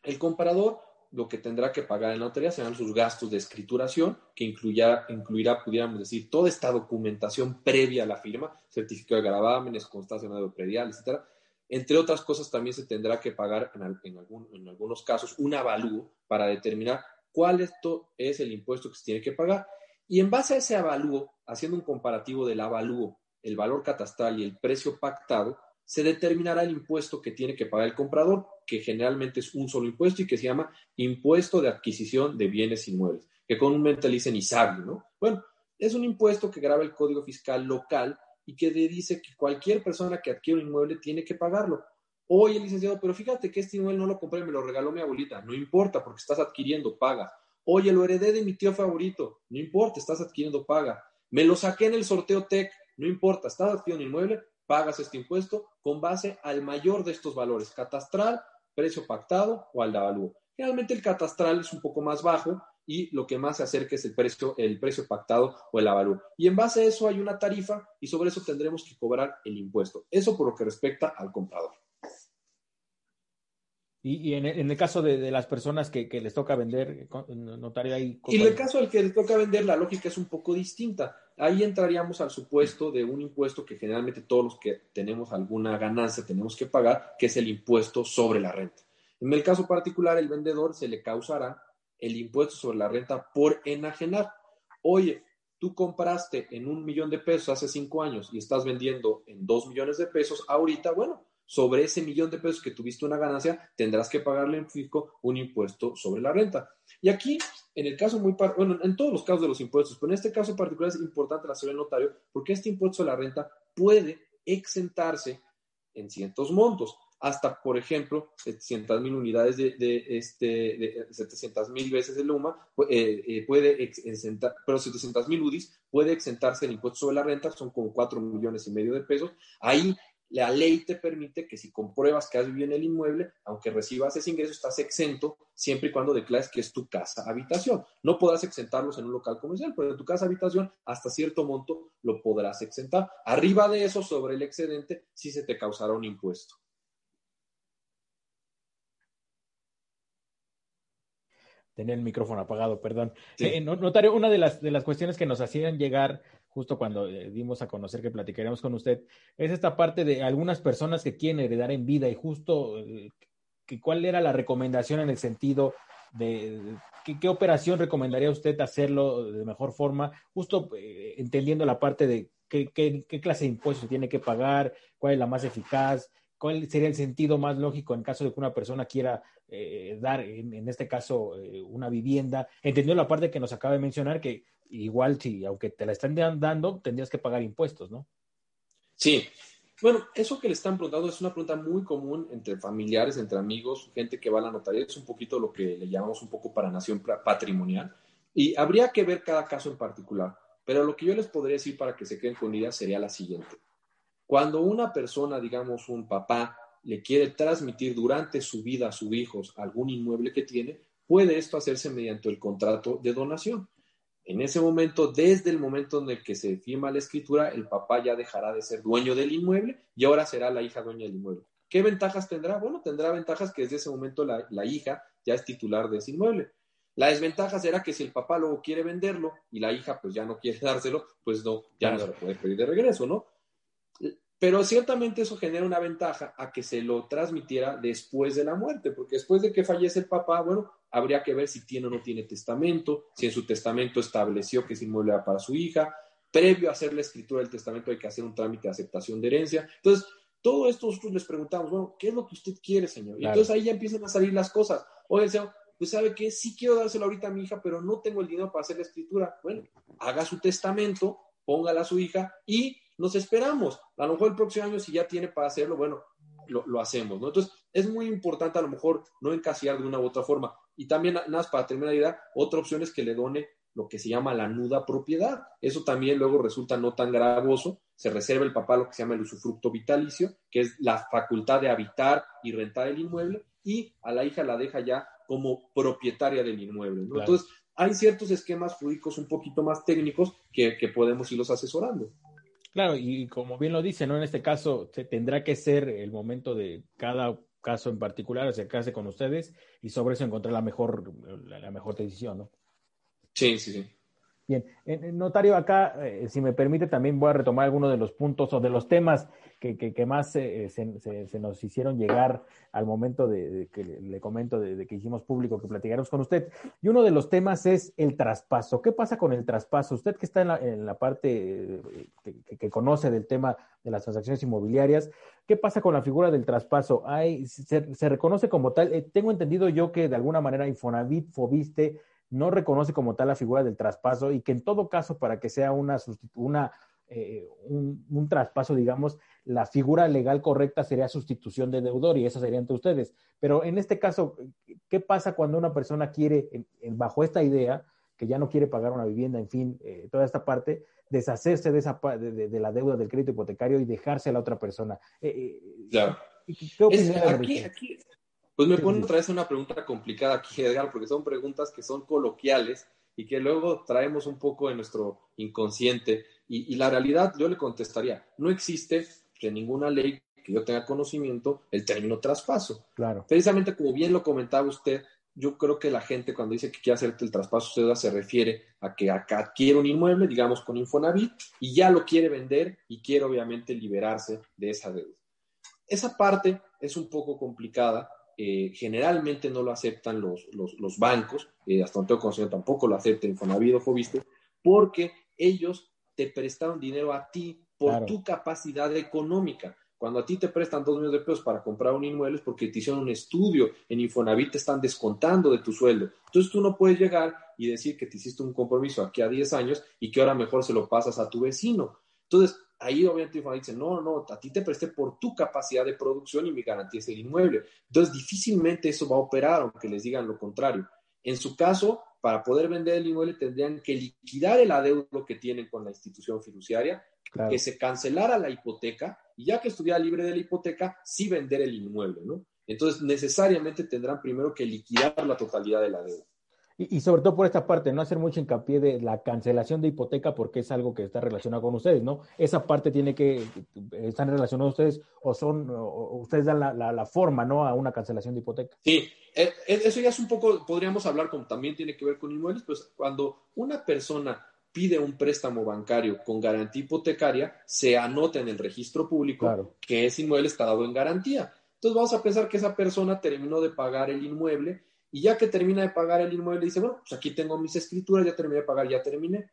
El comprador lo que tendrá que pagar en la notaría serán sus gastos de escrituración, que incluirá, incluirá, pudiéramos decir, toda esta documentación previa a la firma, certificado de gravámenes, constancia de predial, etcétera. Entre otras cosas, también se tendrá que pagar en, en algunos casos un avalúo para determinar cuál esto es el impuesto que se tiene que pagar. Y en base a ese avalúo, haciendo un comparativo del avalúo, el valor catastral y el precio pactado, se determinará el impuesto que tiene que pagar el comprador, que generalmente es un solo impuesto y que se llama impuesto de adquisición de bienes inmuebles, que comúnmente le dicen ISABI, ¿no? Bueno, Es un impuesto que graba el Código Fiscal local y que dice que cualquier persona que adquiere un inmueble tiene que pagarlo. Oye, licenciado, pero fíjate que este inmueble no lo compré, me lo regaló mi abuelita. No importa, porque estás adquiriendo, paga. Oye, lo heredé de mi tío favorito. No importa, estás adquiriendo, paga. Me lo saqué en el sorteo TEC. No importa, estás adquiriendo inmueble, pagas este impuesto con base al mayor de estos valores, catastral, precio pactado o al de avalúo. Generalmente el catastral es un poco más bajo y lo que más se acerca es el precio, el precio pactado o el avalúo. Y en base a eso hay una tarifa y sobre eso tendremos que cobrar el impuesto. Eso por lo que respecta al comprador. Y, en, el, caso de, las personas que, les toca vender, notario ahí. Y en el caso del que les toca vender, la lógica es un poco distinta. Ahí entraríamos al supuesto de un impuesto que generalmente todos los que tenemos alguna ganancia tenemos que pagar, que es el impuesto sobre la renta. En el caso particular, el vendedor se le causará el impuesto sobre la renta por enajenar. Oye, tú compraste en un millón de pesos hace cinco años y estás vendiendo en dos millones de pesos ahorita, bueno, sobre ese millón de pesos que tuviste una ganancia, tendrás que pagarle en fisco un impuesto sobre la renta. Y aquí, en el caso muy, bueno, en todos los casos de los impuestos, pero en este caso en particular es importante la el notario porque este impuesto sobre la renta puede exentarse en ciertos montos hasta, por ejemplo, 700 mil unidades de, este, de 700 mil veces el UMA, eh, eh, puede exentar, pero 700 mil UDIs puede exentarse el impuesto sobre la renta, son como 4 millones y medio de pesos. Ahí la ley te permite que si compruebas que has vivido en el inmueble, aunque recibas ese ingreso, estás exento siempre y cuando declares que es tu casa habitación. No podrás exentarlos en un local comercial, pero en tu casa habitación hasta cierto monto lo podrás exentar. Arriba de eso, sobre el excedente, sí se te causará un impuesto. Tenía el micrófono apagado, perdón. Eh, notario, una de las, de las cuestiones que nos hacían llegar justo cuando eh, dimos a conocer que platicaríamos con usted, es esta parte de algunas personas que quieren heredar en vida y justo eh, que, cuál era la recomendación en el sentido de, qué operación recomendaría usted hacerlo de mejor forma, justo entendiendo la parte de qué, qué, clase de impuestos tiene que pagar, cuál es la más eficaz, cuál sería el sentido más lógico en caso de que una persona quiera eh, dar, en, este caso, eh, una vivienda, entendiendo la parte que nos acaba de mencionar, que igual si, aunque te la están dando, tendrías que pagar impuestos, ¿no? Sí. Bueno, eso que le están preguntando es una pregunta muy común entre familiares, entre amigos, gente que va a la notaría, es un poquito lo que le llamamos un poco para nación patrimonial. Y habría que ver cada caso en particular. Pero lo que yo les podría decir para que se queden con idea sería la siguiente. Cuando una persona, digamos un papá, le quiere transmitir durante su vida a sus hijos algún inmueble que tiene, puede esto hacerse mediante el contrato de donación. En ese momento, desde el momento en el que se firma la escritura, el papá ya dejará de ser dueño del inmueble y ahora será la hija dueña del inmueble. ¿Qué ventajas tendrá? Bueno, tendrá ventajas que desde ese momento la, hija ya es titular de ese inmueble. La desventaja será que si el papá luego quiere venderlo y la hija pues ya no quiere dárselo, pues no, ya no se lo puede pedir de regreso, ¿no? Pero ciertamente eso genera una ventaja a que se lo transmitiera después de la muerte, porque después de que fallece el papá, bueno, habría que ver si tiene o no tiene testamento, si en su testamento estableció que ese inmueble era para su hija. Previo a hacer la escritura del testamento hay que hacer un trámite de aceptación de herencia. Entonces, todo esto nosotros les preguntamos, bueno, ¿qué es lo que usted quiere, señor? Y entonces ahí ya empiezan a salir las cosas. Oye, señor, pues sabe que sí quiero dárselo ahorita a mi hija, pero no tengo el dinero para hacer la escritura. Bueno, haga su testamento, póngala a su hija y nos esperamos. A lo mejor el próximo año, si ya tiene para hacerlo, bueno, lo, hacemos, ¿no? Entonces, es muy importante a lo mejor no encasillar de una u otra forma. Y también, nada más para terminar la idea, otra opción es que le done lo que se llama la nuda propiedad. Eso también luego resulta no tan gravoso. Se reserva el papá lo que se llama el usufructo vitalicio, que es la facultad de habitar y rentar el inmueble, y a la hija la deja ya como propietaria del inmueble. ¿no? Entonces, hay ciertos esquemas jurídicos un poquito más técnicos que, que podemos irlos asesorando. Claro, y como bien lo dice, ¿no? En este caso, se tendrá que ser el momento de cada caso en particular, acercarse con ustedes y sobre eso encontrar la mejor, la mejor decisión, ¿no? Sí, sí, sí. Bien, en, notario, acá, eh, si me permite, también voy a retomar algunos de los puntos o de los temas que, que, más eh, se, se, nos hicieron llegar al momento de, que le, comento de, que hicimos público, que platicáramos con usted. Y uno de los temas es el traspaso. ¿Qué pasa con el traspaso? Usted que está en la, parte eh, que, conoce del tema de las transacciones inmobiliarias, ¿qué pasa con la figura del traspaso? Hay, se, reconoce como tal, tengo entendido yo que de alguna manera Infonavit, Fobiste, no reconoce como tal la figura del traspaso y que en todo caso, para que sea una, una eh, un, un, traspaso, digamos, la figura legal correcta sería sustitución de deudor y eso sería entre ustedes. Pero en este caso, ¿qué pasa cuando una persona quiere, bajo esta idea, que ya no quiere pagar una vivienda, en fin, eh, toda esta parte, deshacerse de, esa, de, de, la deuda del crédito hipotecario y dejarse a la otra persona? Eh, claro. ¿Qué aquí, aquí, pues me pone otra vez una pregunta complicada aquí, Edgar, porque son preguntas que son coloquiales y que luego traemos un poco en nuestro inconsciente. Y, la realidad, yo le contestaría, no existe en ninguna ley que yo tenga conocimiento el término traspaso. Claro. Precisamente como bien lo comentaba usted, yo creo que la gente cuando dice que quiere hacerte el traspaso se refiere a que acá adquiere un inmueble, digamos con Infonavit, y ya lo quiere vender y quiere obviamente liberarse de esa deuda. Esa parte es un poco complicada eh, generalmente no lo aceptan los, los, bancos, eh, hasta donde tengo conocimiento tampoco lo acepta Infonavit o Fobiste, porque ellos te prestaron dinero a ti por tu capacidad económica. Cuando a ti te prestan dos millones de pesos para comprar un inmueble es porque te hicieron un estudio en Infonavit, te están descontando de tu sueldo. Entonces tú no puedes llegar y decir que te hiciste un compromiso aquí a 10 años y que ahora mejor se lo pasas a tu vecino. Entonces, ahí obviamente Infonavit dice, no, no, a ti te presté por tu capacidad de producción y mi garantía es el inmueble. Entonces, difícilmente eso va a operar, aunque les digan lo contrario. En su caso, para poder vender el inmueble tendrían que liquidar el adeudo que tienen con la institución fiduciaria, que se cancelara la hipoteca y ya que estuviera libre de la hipoteca, sí vender el inmueble, ¿no? Entonces, necesariamente tendrán primero que liquidar la totalidad de la deuda. Y, sobre todo por esta parte, no hacer mucho hincapié de la cancelación de hipoteca porque es algo que está relacionado con ustedes, ¿no? Esa parte tiene que, ¿están relacionados ustedes o son, ustedes dan la, forma, ¿no? A una cancelación de hipoteca. Sí, e, e, eso ya es un poco, podríamos hablar como también tiene que ver con inmuebles, pues cuando una persona pide un préstamo bancario con garantía hipotecaria, se anota en el registro público que ese inmueble está dado en garantía. Entonces vamos a pensar que esa persona terminó de pagar el inmueble y ya que termina de pagar el inmueble, dice, bueno, pues aquí tengo mis escrituras, ya terminé de pagar, ya terminé.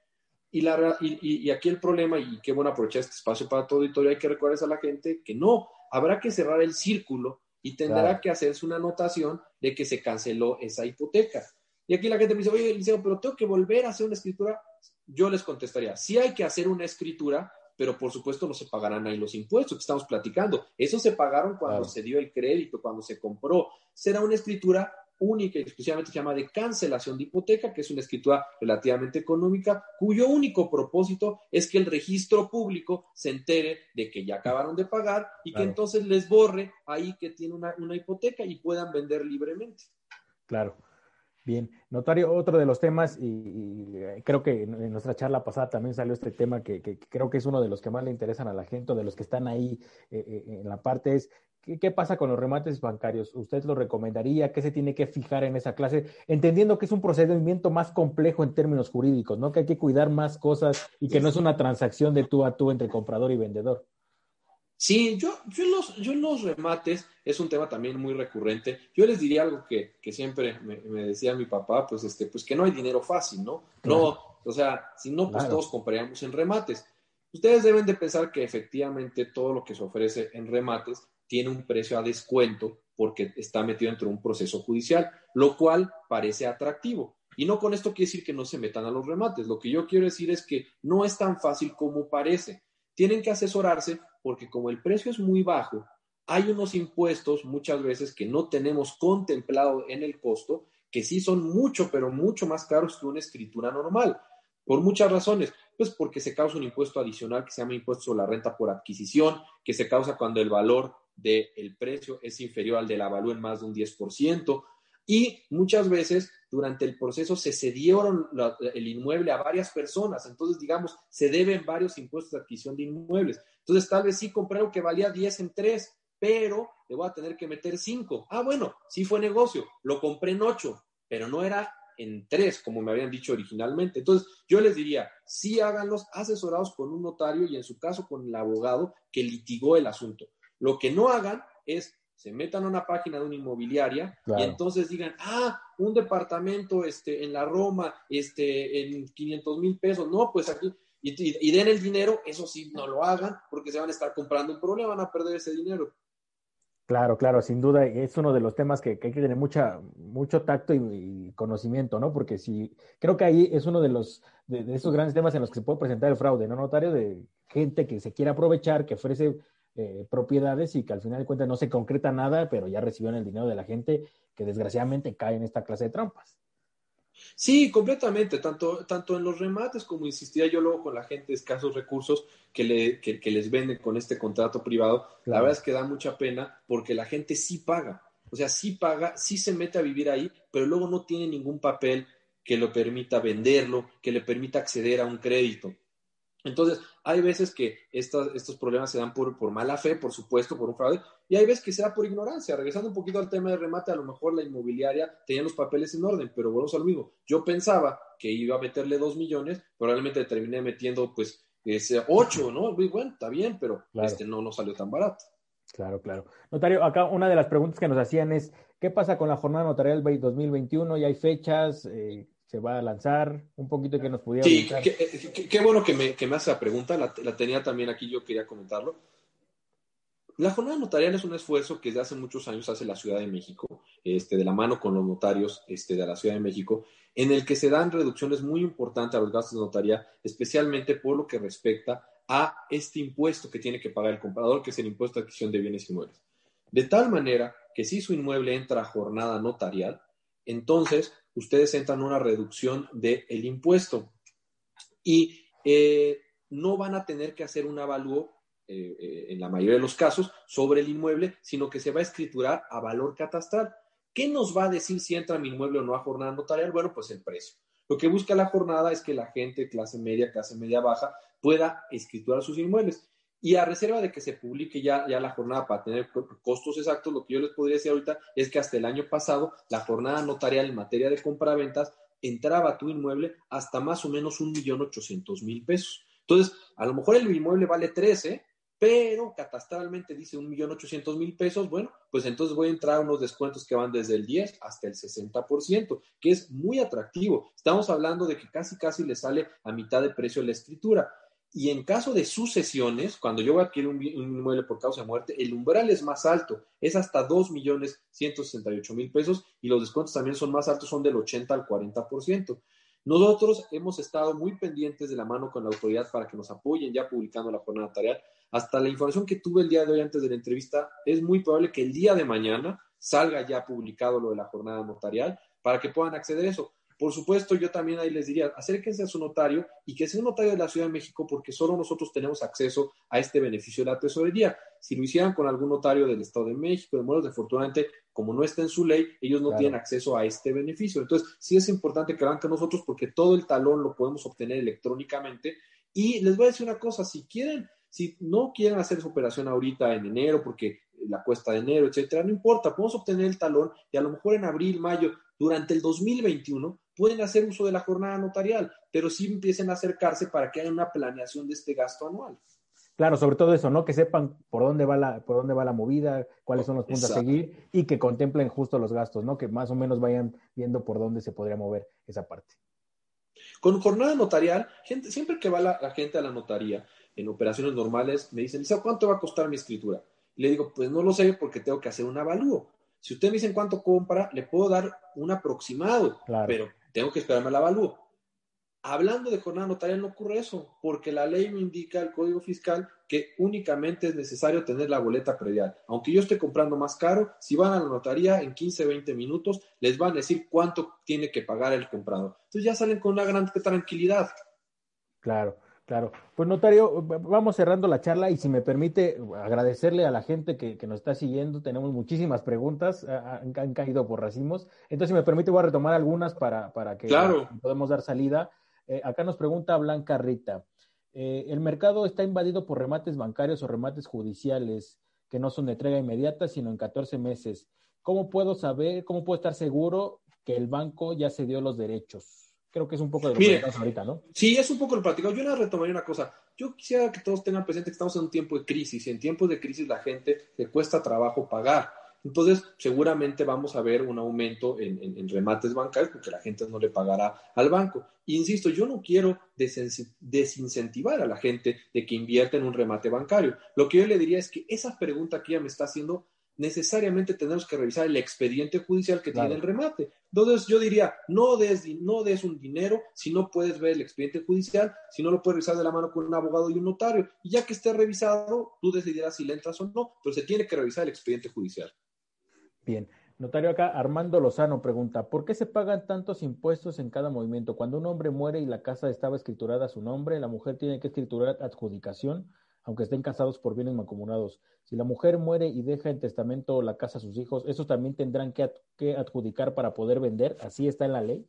Y, la, y, aquí el problema, y qué bueno aprovechar este espacio para todo auditorio, hay que recordarles a la gente que no, habrá que cerrar el círculo y tendrá que hacerse una anotación de que se canceló esa hipoteca. Y aquí la gente me dice, oye, Liceo, pero tengo que volver a hacer una escritura. Yo les contestaría, sí hay que hacer una escritura, pero por supuesto no se pagarán ahí los impuestos que estamos platicando. Eso se pagaron cuando se dio el crédito, cuando se compró. Será una escritura única y exclusivamente se llama de cancelación de hipoteca, que es una escritura relativamente económica, cuyo único propósito es que el registro público se entere de que ya acabaron de pagar y que entonces les borre ahí que tiene una, hipoteca y puedan vender libremente. Claro. Bien, notario, otro de los temas, y, eh, creo que en nuestra charla pasada también salió este tema que, creo que es uno de los que más le interesan a la gente, de los que están ahí eh, eh, en la parte, es ¿Qué, pasa con los remates bancarios? ¿Usted lo recomendaría? ¿Qué se tiene que fijar en esa clase? Entendiendo que es un procedimiento más complejo en términos jurídicos, ¿no? Que hay que cuidar más cosas y que no es una transacción de tú a tú entre comprador y vendedor. Sí, yo, yo, los, yo los remates es un tema también muy recurrente. Yo les diría algo que, siempre me, decía mi papá, pues, este, pues que no hay dinero fácil, ¿no? No, o sea, si no, pues todos compraríamos en remates. Ustedes deben de pensar que efectivamente todo lo que se ofrece en remates tiene un precio a descuento porque está metido dentro de un proceso judicial, lo cual parece atractivo. Y no con esto quiere decir que no se metan a los remates. Lo que yo quiero decir es que no es tan fácil como parece. Tienen que asesorarse porque como el precio es muy bajo, hay unos impuestos muchas veces que no tenemos contemplado en el costo, que sí son mucho, pero mucho más caros que una escritura normal. Por muchas razones. Pues porque se causa un impuesto adicional que se llama impuesto sobre la renta por adquisición, que se causa cuando el valor del precio es inferior al de la en más de un 10%. Y muchas veces durante el proceso se cedieron el inmueble a varias personas. Entonces, digamos, se deben varios impuestos de adquisición de inmuebles. Entonces, tal vez sí compré algo que valía 10 en 3, pero le voy a tener que meter 5. Ah, bueno, sí fue negocio. Lo compré en 8, pero no era en 3, como me habían dicho originalmente. Entonces, yo les diría, sí háganlos asesorados con un notario y en su caso con el abogado que litigó el asunto. Lo que no hagan es se metan a una página de una inmobiliaria y entonces digan, ah, un departamento este, en la Roma este, en 500 mil pesos. No, pues aquí, y, den el dinero, eso sí, no lo hagan porque se van a estar comprando un problema, van a perder ese dinero. Claro, claro, sin duda es uno de los temas que, hay que tener mucha, mucho tacto y, conocimiento, ¿no? Porque si creo que ahí es uno de los de, esos grandes temas en los que se puede presentar el fraude, ¿no? Notario de gente que se quiere aprovechar, que ofrece eh, propiedades y que al final de cuentas no se concreta nada, pero ya recibieron el dinero de la gente que desgraciadamente cae en esta clase de trampas. Sí, completamente, tanto, tanto en los remates como insistía yo luego con la gente de escasos recursos que, le, que, les venden con este contrato privado, la verdad es que da mucha pena porque la gente sí paga, o sea, sí paga, sí se mete a vivir ahí, pero luego no tiene ningún papel que lo permita venderlo, que le permita acceder a un crédito. Entonces, hay veces que estos problemas se dan por, por, mala fe, por supuesto, por un fraude, y hay veces que se da por ignorancia. Regresando un poquito al tema de remate, a lo mejor la inmobiliaria tenía los papeles en orden, pero volvemos al mismo. Yo pensaba que iba a meterle dos millones, probablemente terminé metiendo pues ese ocho, ¿no? Muy bueno, está bien, pero este no, no salió tan barato. Claro, claro. Notario, acá una de las preguntas que nos hacían es, ¿qué pasa con la jornada notarial 2021? ¿Ya hay fechas? Eh, se va a lanzar, un poquito que nos pudiera. Sí, qué, bueno que me, que me hace la pregunta, la, tenía también aquí, yo quería comentarlo. La jornada notarial es un esfuerzo que desde hace muchos años hace la Ciudad de México, este, de la mano con los notarios este, de la Ciudad de México, en el que se dan reducciones muy importantes a los gastos de notaría, especialmente por lo que respecta a este impuesto que tiene que pagar el comprador, que es el impuesto de adquisición de bienes inmuebles. De tal manera que si su inmueble entra a jornada notarial, entonces ustedes entran a una reducción del impuesto y eh, no van a tener que hacer un avalúo eh, eh, en la mayoría de los casos sobre el inmueble, sino que se va a escriturar a valor catastral. ¿Qué nos va a decir si entra mi inmueble o no a jornada notarial? Bueno, pues el precio. Lo que busca la jornada es que la gente, clase media, clase media baja, pueda escriturar sus inmuebles. Y a reserva de que se publique ya, ya la jornada para tener costos exactos, lo que yo les podría decir ahorita es que hasta el año pasado la jornada notarial en materia de compra-ventas entraba a tu inmueble hasta más o menos un millón ochocientos mil pesos. Entonces, a lo mejor el inmueble vale 13, pero catastralmente dice un millón ochocientos mil pesos, bueno, pues entonces voy a entrar a unos descuentos que van desde el 10 hasta el 60%, que es muy atractivo. Estamos hablando de que casi, casi le sale a mitad de precio la escritura. Y en caso de sucesiones, cuando yo voy a adquirir un, inmueble por causa de muerte, el umbral es más alto, es hasta 2.168.000 pesos y los descuentos también son más altos, son del 80 al 40%. Nosotros hemos estado muy pendientes de la mano con la autoridad para que nos apoyen ya publicando la jornada notarial. Hasta la información que tuve el día de hoy antes de la entrevista, es muy probable que el día de mañana salga ya publicado lo de la jornada notarial para que puedan acceder a eso. Por supuesto, yo también ahí les diría, acérquense a su notario y que sea un notario de la Ciudad de México porque solo nosotros tenemos acceso a este beneficio de la tesorería. Si lo hicieran con algún notario del Estado de México, de modos desafortunadamente, como no está en su ley, ellos no tienen acceso a este beneficio. Entonces, sí es importante que hagan con nosotros porque todo el talón lo podemos obtener electrónicamente. Y les voy a decir una cosa, si quieren, si no quieren hacer su operación ahorita en enero porque la cuesta de enero, etcétera, no importa, podemos obtener el talón y a lo mejor en abril, mayo, durante el 2021 pueden hacer uso de la jornada notarial, pero sí empiecen a acercarse para que haya una planeación de este gasto anual. Claro, sobre todo eso, ¿no? Que sepan por dónde va la, por dónde va la movida, cuáles son los puntos a seguir y que contemplen justo los gastos, ¿no? Que más o menos vayan viendo por dónde se podría mover esa parte. Con jornada notarial, gente, siempre que va la, gente a la notaría en operaciones normales, me dicen, ¿cuánto va a costar mi escritura? Y le digo, pues no lo sé porque tengo que hacer un avalúo. Si usted me dice cuánto compra, le puedo dar un aproximado, pero tengo que esperarme al avalúo. Hablando de jornada notarial no ocurre eso, porque la ley me indica, el código fiscal, que únicamente es necesario tener la boleta predial. Aunque yo esté comprando más caro, si van a la notaría en 15, 20 minutos, les van a decir cuánto tiene que pagar el comprador. Entonces ya salen con una gran tranquilidad. Claro. Claro. Pues notario, vamos cerrando la charla y si me permite agradecerle a la gente que, nos está siguiendo. Tenemos muchísimas preguntas, han, caído por racimos. Entonces, si me permite, voy a retomar algunas para, para que podamos dar salida. Eh, acá nos pregunta Blanca Rita. Eh, el mercado está invadido por remates bancarios o remates judiciales que no son de entrega inmediata, sino en 14 meses. ¿Cómo puedo saber, cómo puedo estar seguro que el banco ya se dio los derechos? Creo que es un poco de lo que estamos ahorita, ¿no? Sí, es un poco el platicado. Yo le retomaría una cosa. Yo quisiera que todos tengan presente que estamos en un tiempo de crisis y en tiempos de crisis la gente le cuesta trabajo pagar. Entonces, seguramente vamos a ver un aumento en, remates bancarios porque la gente no le pagará al banco. insisto, yo no quiero desincentivar a la gente de que invierta en un remate bancario. Lo que yo le diría es que esa pregunta que ella me está haciendo, necesariamente tenemos que revisar el expediente judicial que tiene el remate. Entonces yo diría, no des, no des un dinero si no puedes ver el expediente judicial, si no lo puedes revisar de la mano con un abogado y un notario. Y ya que esté revisado, tú decidirás si le entras o no, pero se tiene que revisar el expediente judicial. Bien. Notario acá, Armando Lozano pregunta, ¿por qué se pagan tantos impuestos en cada movimiento? Cuando un hombre muere y la casa estaba escriturada a su nombre, la mujer tiene que escriturar adjudicación, aunque estén casados por bienes mancomunados. Si la mujer muere y deja en testamento la casa a sus hijos, ¿esos también tendrán que, adjudicar para poder vender? ¿Así está en la ley?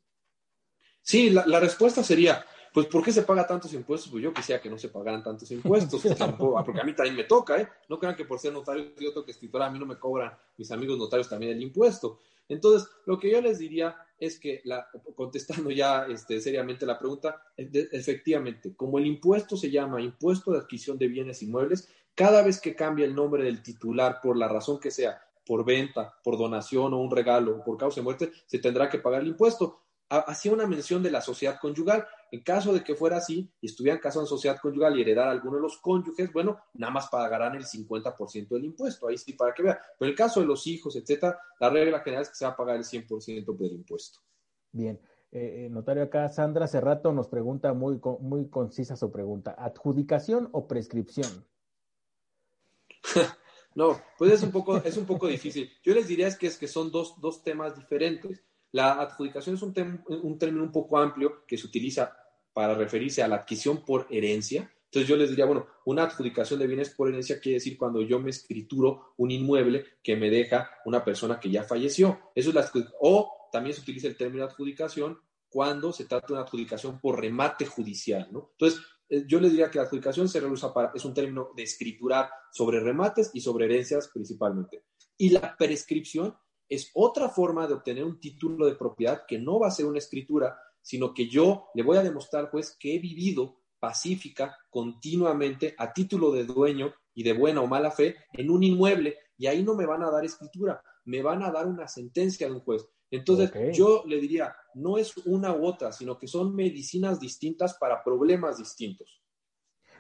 Sí, la, respuesta sería, pues ¿por qué se paga tantos impuestos? Pues yo quisiera que no se pagaran tantos impuestos, porque a mí también me toca, ¿eh? No crean que por ser notario yo tengo que escritura, a mí no me cobran mis amigos notarios también el impuesto. Entonces, lo que yo les diría es que, la, contestando ya este, seriamente la pregunta, efectivamente, como el impuesto se llama impuesto de adquisición de bienes inmuebles, cada vez que cambia el nombre del titular por la razón que sea, por venta, por donación o un regalo por causa de muerte, se tendrá que pagar el impuesto hacía una mención de la sociedad conyugal. En caso de que fuera así y estuvieran casados en sociedad conyugal y heredar a alguno de los cónyuges, bueno, nada más pagarán el 50% del impuesto. Ahí sí, para que vean. Pero en el caso de los hijos, etcétera, la regla general es que se va a pagar el 100% del impuesto. Bien. Eh, eh, notario acá, Sandra Cerrato nos pregunta muy, muy concisa su pregunta. ¿Adjudicación o prescripción? no, pues es un poco, es un poco difícil. Yo les diría es que, es que son dos, dos temas diferentes. La adjudicación es un, término un poco amplio que se utiliza para referirse a la adquisición por herencia. Entonces yo les diría, bueno, una adjudicación de bienes por herencia quiere decir cuando yo me escrituro un inmueble que me deja una persona que ya falleció. Eso es la o también se utiliza el término adjudicación cuando se trata de una adjudicación por remate judicial, ¿no? Entonces, eh, yo les diría que la adjudicación se reusa para, es un término de escriturar sobre remates y sobre herencias principalmente. Y la prescripción es otra forma de obtener un título de propiedad que no va a ser una escritura, sino que yo le voy a demostrar, pues, que he vivido pacífica continuamente a título de dueño y de buena o mala fe en un inmueble y ahí no me van a dar escritura, me van a dar una sentencia de un juez. Entonces, yo le diría, no es una u otra, sino que son medicinas distintas para problemas distintos.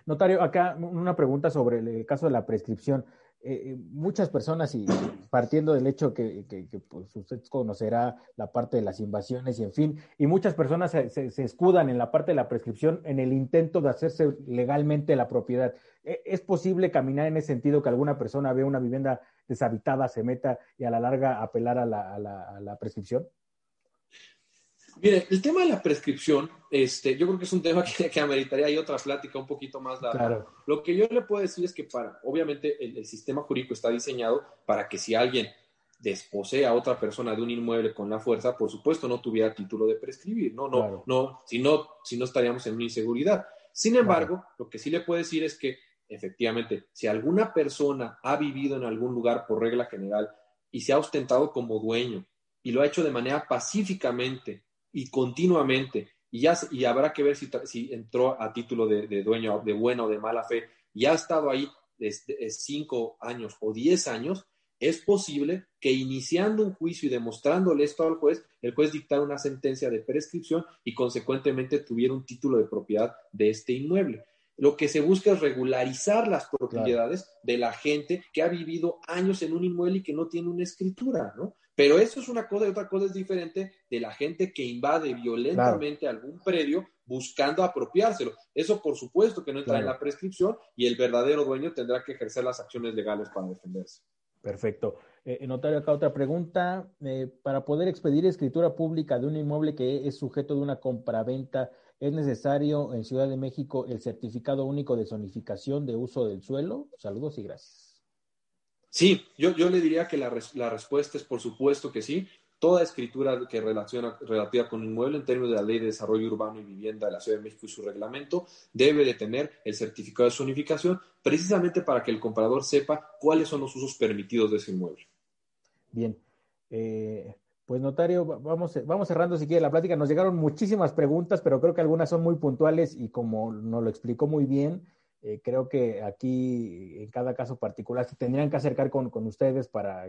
Notario, acá una pregunta sobre el caso de la prescripción. Eh, eh, muchas personas, y partiendo del hecho que, pues, usted conocerá la parte de las invasiones y en fin, y muchas personas se, escudan en la parte de la prescripción en el intento de hacerse legalmente la propiedad. ¿E, ¿Es posible caminar en ese sentido que alguna persona vea una vivienda deshabitada, se meta y a la larga apelar a la prescripción? Mire, el tema de la prescripción, este, yo creo que es un tema que, que ameritaría ahí otra plática un poquito más larga. Lo que yo le puedo decir es que para, obviamente, el, sistema jurídico está diseñado para que si alguien desposee a otra persona de un inmueble con la fuerza, por supuesto, no tuviera título de prescribir, no, no, no, si no, si no estaríamos en una inseguridad. Sin embargo, lo que sí le puedo decir es que, efectivamente, si alguna persona ha vivido en algún lugar por regla general y se ha ostentado como dueño y lo ha hecho de manera pacíficamente y continuamente. Y, ya, y habrá que ver si, si entró a título de, dueño de buena o de mala fe y ha estado ahí desde cinco años o diez años, es posible que iniciando un juicio y demostrándole esto al juez, el juez dictara una sentencia de prescripción y consecuentemente tuviera un título de propiedad de este inmueble. Lo que se busca es regularizar las propiedades de la gente que ha vivido años en un inmueble y que no tiene una escritura, ¿no? Pero eso es una cosa y otra cosa es diferente de la gente que invade violentamente algún predio buscando apropiárselo. Eso por supuesto que no entra en la prescripción y el verdadero dueño tendrá que ejercer las acciones legales para defenderse. Perfecto. Eh, notario, acá otra pregunta. Eh, para poder expedir escritura pública de un inmueble que es sujeto de una compraventa, ¿es necesario en Ciudad de México el certificado único de zonificación de uso del suelo? Saludos y gracias. Sí, yo, yo le diría que la, la, respuesta es por supuesto que sí. Toda escritura que relaciona relativa con un inmueble en términos de la Ley de Desarrollo Urbano y Vivienda de la Ciudad de México y su reglamento debe de tener el certificado de zonificación precisamente para que el comprador sepa cuáles son los usos permitidos de ese inmueble. Bien. Eh, pues notario, vamos, vamos cerrando si quiere la plática. Nos llegaron muchísimas preguntas, pero creo que algunas son muy puntuales y como nos lo explicó muy bien, eh, creo que aquí, en cada caso particular, se tendrían que acercar con, ustedes para,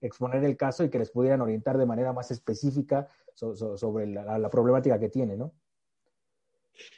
exponer el caso y que les pudieran orientar de manera más específica sobre la, problemática que tiene, ¿no?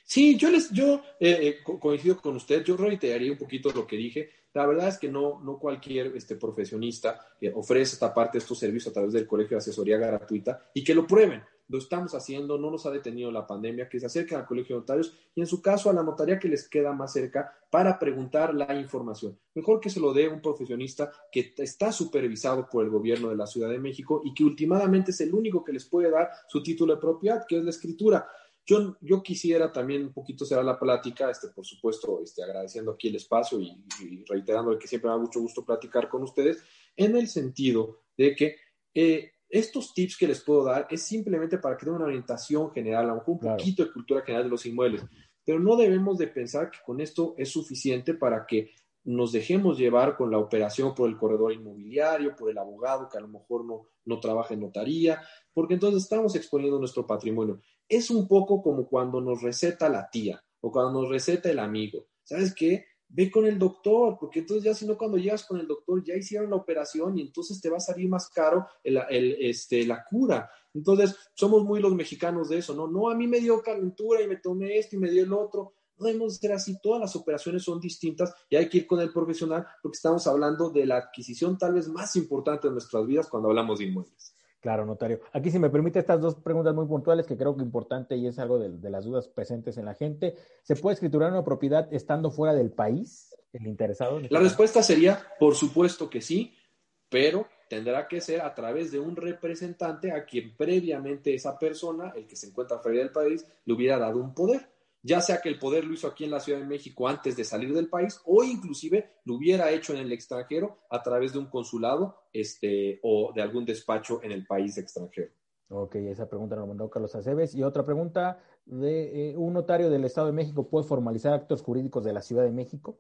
Sí, yo les, yo eh, eh, coincido con usted, yo reiteraría un poquito lo que dije. La verdad es que no, no cualquier este, profesionista ofrece esta parte estos servicios a través del colegio de asesoría gratuita y que lo prueben. Lo estamos haciendo, no nos ha detenido la pandemia, que se acerquen al colegio de notarios y en su caso a la notaría que les queda más cerca para preguntar la información. Mejor que se lo dé un profesionista que está supervisado por el gobierno de la Ciudad de México y que últimamente es el único que les puede dar su título de propiedad, que es la escritura. Yo, yo quisiera también un poquito cerrar la plática, este, por supuesto, este, agradeciendo aquí el espacio y, reiterando que siempre me da mucho gusto platicar con ustedes, en el sentido de que eh, estos tips que les puedo dar es simplemente para que den una orientación general, a un poquito de cultura general de los inmuebles, pero no debemos de pensar que con esto es suficiente para que nos dejemos llevar con la operación por el corredor inmobiliario, por el abogado que a lo mejor no, no trabaja en notaría, porque entonces estamos exponiendo nuestro patrimonio es un poco como cuando nos receta la tía o cuando nos receta el amigo. ¿Sabes qué? Ve con el doctor, porque entonces ya si no cuando llegas con el doctor ya hicieron la operación y entonces te va a salir más caro el, este, la cura. Entonces, somos muy los mexicanos de eso, ¿no? No, a mí me dio calentura y me tomé esto y me dio el otro. No debemos ser así, todas las operaciones son distintas y hay que ir con el profesional porque estamos hablando de la adquisición tal vez más importante de nuestras vidas cuando hablamos de inmuebles. Claro, notario. Aquí, si me permite, estas dos preguntas muy puntuales que creo que es importante y es algo de, las dudas presentes en la gente. ¿Se puede escriturar una propiedad estando fuera del país, el interesado? la respuesta sería, por supuesto que sí, pero tendrá que ser a través de un representante a quien previamente esa persona, el que se encuentra fuera del país, le hubiera dado un poder ya sea que el poder lo hizo aquí en la Ciudad de México antes de salir del país o inclusive lo hubiera hecho en el extranjero a través de un consulado este, o de algún despacho en el país extranjero. Ok, esa pregunta nos mandó Carlos Aceves. Y otra pregunta, de eh, ¿un notario del Estado de México puede formalizar actos jurídicos de la Ciudad de México?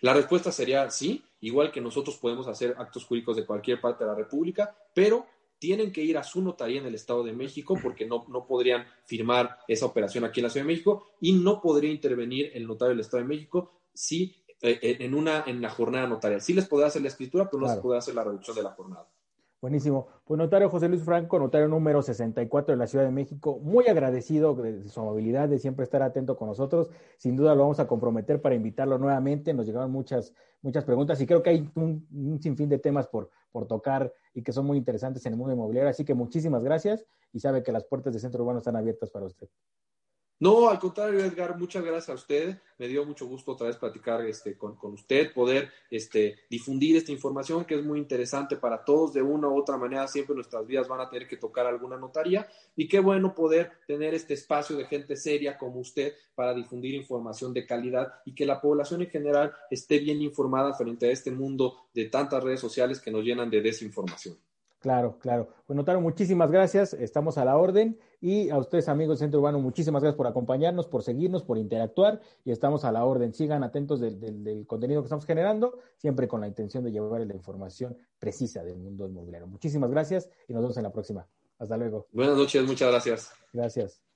La respuesta sería sí, igual que nosotros podemos hacer actos jurídicos de cualquier parte de la República, pero tienen que ir a su notaría en el Estado de México porque no, no podrían firmar esa operación aquí en la Ciudad de México y no podría intervenir el notario del Estado de México si eh, en una en la jornada notarial. Sí les podrá hacer la escritura, pero no se puede hacer la reducción de la jornada. Buenísimo. Pues notario José Luis Franco, notario número 64 de la Ciudad de México, muy agradecido de su amabilidad, de siempre estar atento con nosotros. Sin duda lo vamos a comprometer para invitarlo nuevamente. Nos llegaron muchas, muchas preguntas y creo que hay un, un sinfín de temas por, por tocar y que son muy interesantes en el mundo inmobiliario. Así que muchísimas gracias y sabe que las puertas de Centro Urbano están abiertas para usted. No, al contrario, Edgar, muchas gracias a usted. Me dio mucho gusto otra vez platicar este, con, usted, poder este, difundir esta información que es muy interesante para todos. De una u otra manera, siempre nuestras vidas van a tener que tocar alguna notaría. Y qué bueno poder tener este espacio de gente seria como usted para difundir información de calidad y que la población en general esté bien informada frente a este mundo de tantas redes sociales que nos llenan de desinformación. Claro, claro. Pues notaron, muchísimas gracias. Estamos a la orden. Y a ustedes, amigos del Centro Urbano, muchísimas gracias por acompañarnos, por seguirnos, por interactuar. Y estamos a la orden. Sigan atentos del, contenido que estamos generando, siempre con la intención de llevar la información precisa del mundo inmobiliario. Muchísimas gracias y nos vemos en la próxima. Hasta luego. Buenas noches, muchas gracias. Gracias.